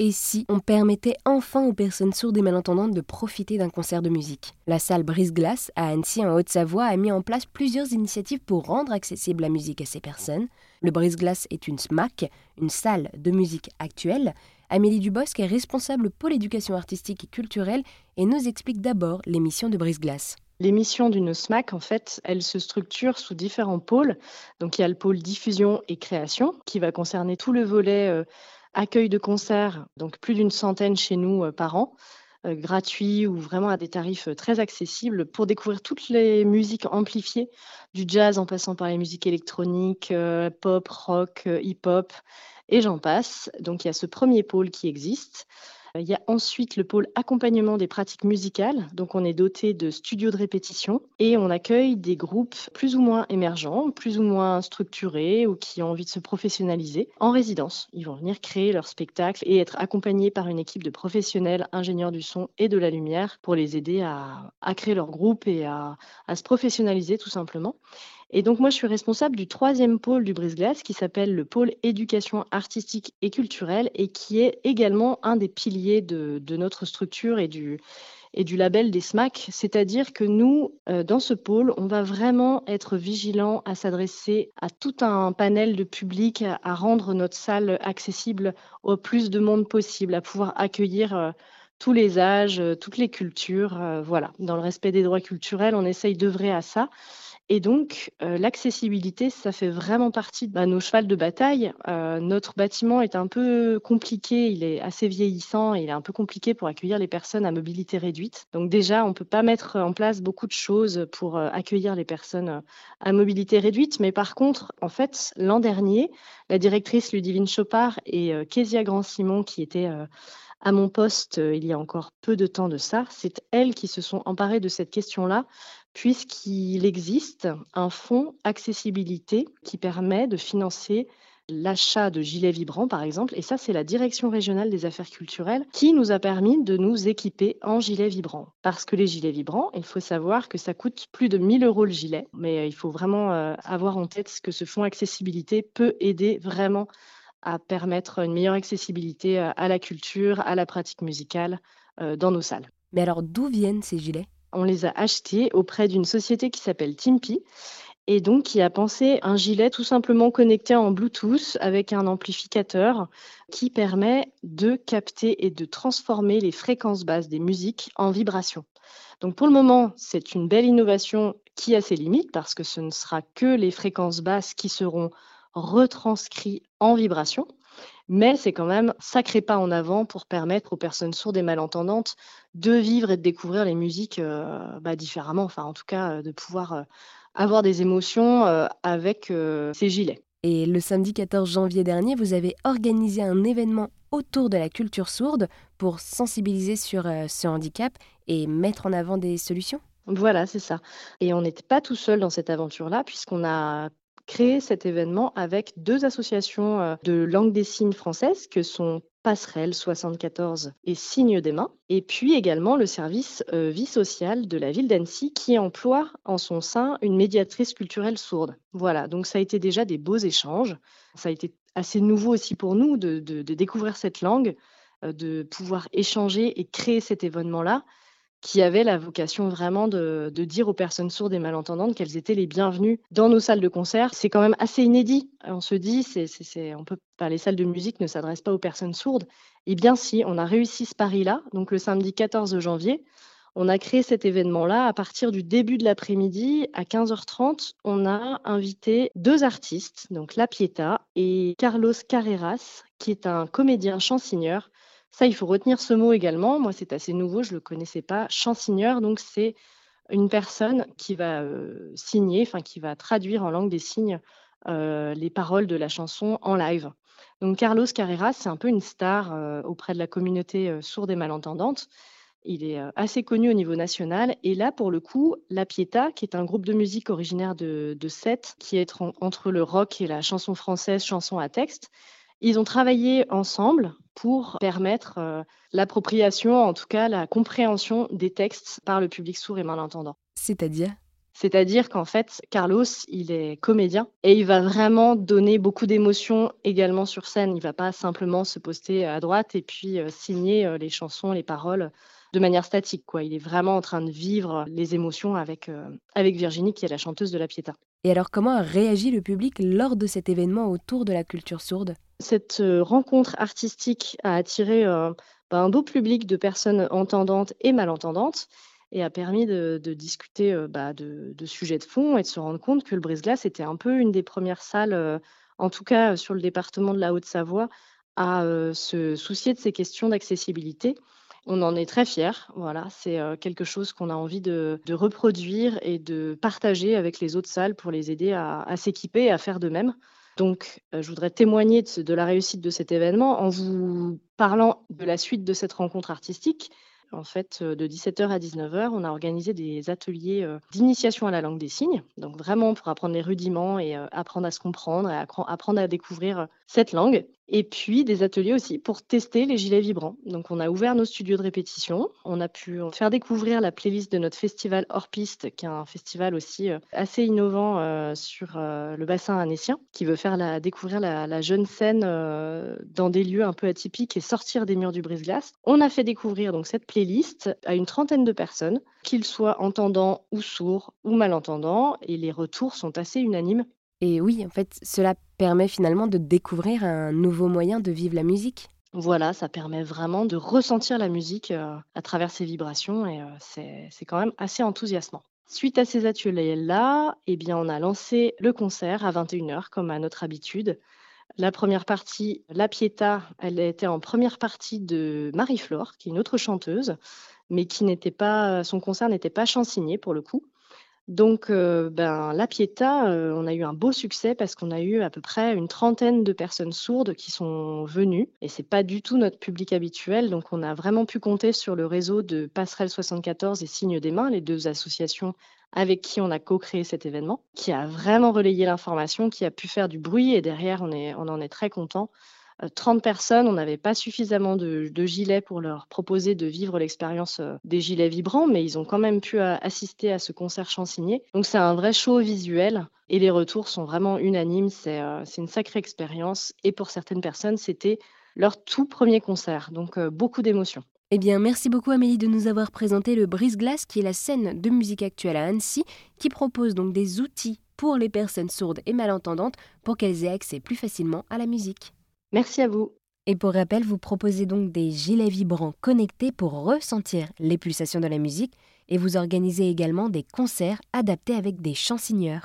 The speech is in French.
Et si on permettait enfin aux personnes sourdes et malentendantes de profiter d'un concert de musique? La salle Brise-Glace à Annecy en Haute-Savoie a mis en place plusieurs initiatives pour rendre accessible la musique à ces personnes. Le Brise-Glace est une SMAC, une salle de musique actuelle. Amélie Dubosc est responsable pôle éducation artistique et culturelle et nous explique d'abord les missions de Brise-Glace. Les missions d'une SMAC, en fait, elles se structurent sous différents pôles. Donc, il y a le pôle diffusion et création qui va concerner tout le volet euh, accueil de concerts, donc plus d'une centaine chez nous euh, par an, euh, gratuits ou vraiment à des tarifs euh, très accessibles pour découvrir toutes les musiques amplifiées, du jazz en passant par les musiques électroniques, pop, rock, hip-hop, et j'en passe. Donc il y a ce premier pôle qui existe. Il y a ensuite le pôle accompagnement des pratiques musicales. Donc, on est doté de studios de répétition et on accueille des groupes plus ou moins émergents, plus ou moins structurés ou qui ont envie de se professionnaliser en résidence. Ils vont venir créer leur spectacle et être accompagnés par une équipe de professionnels, ingénieurs du son et de la lumière pour les aider à, créer leur groupe et à se professionnaliser tout simplement. Et donc moi, je suis responsable du troisième pôle du Brise-Glace qui s'appelle le pôle éducation artistique et culturelle et qui est également un des piliers de, notre structure et du, et du label des SMAC. C'est-à-dire que nous, euh, dans ce pôle, on va vraiment être vigilant à s'adresser à tout un panel de public, à, rendre notre salle accessible au plus de monde possible, à pouvoir accueillir... Euh, tous les âges, euh, toutes les cultures, voilà. Dans le respect des droits culturels, on essaye d'œuvrer à ça. Et donc, euh, l'accessibilité, ça fait vraiment partie de bah, nos chevals de bataille. Euh, notre bâtiment est un peu compliqué, il est assez vieillissant, il est un peu compliqué pour accueillir les personnes à mobilité réduite. Donc déjà, on ne peut pas mettre en place beaucoup de choses pour euh, accueillir les personnes à mobilité réduite. Mais par contre, en fait, l'an dernier, la directrice Ludivine Chopard et Kezia Grand-Simon, qui étaient à mon poste il y a encore peu de temps de ça, c'est elles qui se sont emparées de cette question-là puisqu'il existe un fonds accessibilité qui permet de financer l'achat de gilets vibrants, par exemple. Et ça, c'est la Direction régionale des affaires culturelles qui nous a permis de nous équiper en gilets vibrants. Parce que les gilets vibrants, il faut savoir que ça coûte plus de 1000 euros le gilet. Mais euh, il faut vraiment euh, avoir en tête que ce fonds accessibilité peut aider vraiment à permettre une meilleure accessibilité euh, à la culture, à la pratique musicale dans nos salles. Mais alors, d'où viennent ces gilets? On les a achetés auprès d'une société qui s'appelle Timpy et donc qui a pensé un gilet tout simplement connecté en Bluetooth avec un amplificateur qui permet de capter et de transformer les fréquences basses des musiques en vibrations. Donc pour le moment, c'est une belle innovation qui a ses limites parce que ce ne sera que les fréquences basses qui seront retranscrites en vibrations mais c'est quand même sacré pas en avant pour permettre aux personnes sourdes et malentendantes de vivre et de découvrir les musiques euh, bah, différemment, enfin en tout cas euh, de pouvoir euh, avoir des émotions avec ces gilets. Et le samedi 14 janvier dernier, vous avez organisé un événement autour de la culture sourde pour sensibiliser sur ce handicap et mettre en avant des solutions? Voilà, c'est ça. Et on n'était pas tout seul dans cette aventure-là, puisqu'on a créé cet événement avec deux associations euh, de langue des signes françaises que sont Passerelle 74 et Signes des mains, et puis également le service euh, vie sociale de la ville d'Annecy qui emploie en son sein une médiatrice culturelle sourde. Voilà, donc ça a été déjà des beaux échanges. Ça a été assez nouveau aussi pour nous de, découvrir cette langue, euh, de pouvoir échanger et créer cet événement-là qui avait la vocation vraiment de, dire aux personnes sourdes et malentendantes qu'elles étaient les bienvenues dans nos salles de concert. C'est quand même assez inédit. On se dit, on peut, pas, les salles de musique ne s'adressent pas aux personnes sourdes. Eh bien, si, on a réussi ce pari-là. Donc, le samedi 14 janvier, on a créé cet événement-là à partir du début de l'après-midi. À 15h30, on a invité deux artistes, donc La Pieta et Carlos Carreras, qui est un comédien chansigneur ça, il faut retenir ce mot également. Moi, c'est assez nouveau, je ne le connaissais pas. Chansigneur, donc c'est une personne qui va euh, signer, enfin qui va traduire en langue des signes euh, les paroles de la chanson en live. Donc Carlos Carrera, c'est un peu une star euh, auprès de la communauté sourde et malentendante. Il est assez connu au niveau national. Et là, pour le coup, La Pieta, qui est un groupe de musique originaire de, de Sète, qui est entre le rock et la chanson française, chanson à texte, ils ont travaillé ensemble pour permettre euh, l'appropriation, en tout cas la compréhension des textes par le public sourd et malentendant. C'est-à-dire? C'est-à-dire qu'en fait, Carlos, il est comédien et il va vraiment donner beaucoup d'émotions également sur scène. Il va pas simplement se poster à droite et puis euh, signer euh, les chansons, les paroles de manière statique. Quoi. Il est vraiment en train de vivre les émotions avec, euh, avec Virginie, qui est la chanteuse de la Pietà. Et alors, comment a réagi le public lors de cet événement autour de la culture sourde? Cette rencontre artistique a attiré bah, un beau public de personnes entendantes et malentendantes et a permis de, discuter euh, bah, de, sujets de fond et de se rendre compte que le brise-glace était un peu une des premières salles, euh, en tout cas euh, sur le département de la Haute-Savoie, à se soucier de ces questions d'accessibilité. On en est très fiers. Voilà, c'est quelque chose qu'on a envie de, reproduire et de partager avec les autres salles pour les aider à, s'équiper et à faire de même. Donc, je voudrais témoigner de, la réussite de cet événement en vous parlant de la suite de cette rencontre artistique en fait, de 17h à 19h, on a organisé des ateliers d'initiation à la langue des signes, donc vraiment pour apprendre les rudiments et apprendre à se comprendre et apprendre à découvrir cette langue. Et puis des ateliers aussi pour tester les gilets vibrants. Donc on a ouvert nos studios de répétition, on a pu faire découvrir la playlist de notre festival hors piste, qui est un festival aussi assez innovant sur le bassin annécien, qui veut faire découvrir la, jeune scène dans des lieux un peu atypiques et sortir des murs du brise-glace. On a fait découvrir donc cette playlist à une trentaine de personnes, qu'ils soient entendants ou sourds ou malentendants, et les retours sont assez unanimes. Et oui, en fait, cela permet finalement de découvrir un nouveau moyen de vivre la musique. Voilà, ça permet vraiment de ressentir la musique euh, à travers ses vibrations et euh, c'est quand même assez enthousiasmant. Suite à ces ateliers-là, eh bien, on a lancé le concert à 21h comme à notre habitude. La première partie, La Pietà, elle était en première partie de Marie-Flore, qui est une autre chanteuse, mais qui n'était pas, son concert n'était pas chansigné pour le coup. Donc, euh, ben, la Pietà, euh, on a eu un beau succès parce qu'on a eu à peu près une trentaine de personnes sourdes qui sont venues et c'est pas du tout notre public habituel. Donc, on a vraiment pu compter sur le réseau de Passerelle 74 et Signes des Mains, les deux associations avec qui on a co-créé cet événement, qui a vraiment relayé l'information, qui a pu faire du bruit et derrière, on, on en est très content. 30 euh, personnes, on n'avait pas suffisamment de, gilets pour leur proposer de vivre l'expérience euh, des gilets vibrants, mais ils ont quand même pu euh, assister à ce concert chansigné. Donc c'est un vrai show visuel et les retours sont vraiment unanimes. C'est une sacrée expérience et pour certaines personnes, c'était leur tout premier concert. Donc beaucoup d'émotions. Eh bien, merci beaucoup Amélie de nous avoir présenté le Brise-Glace, qui est la scène de musique actuelle à Annecy, qui propose donc des outils pour les personnes sourdes et malentendantes pour qu'elles aient accès plus facilement à la musique. Merci à vous. Et pour rappel, vous proposez donc des gilets vibrants connectés pour ressentir les pulsations de la musique et vous organisez également des concerts adaptés avec des chansigneurs.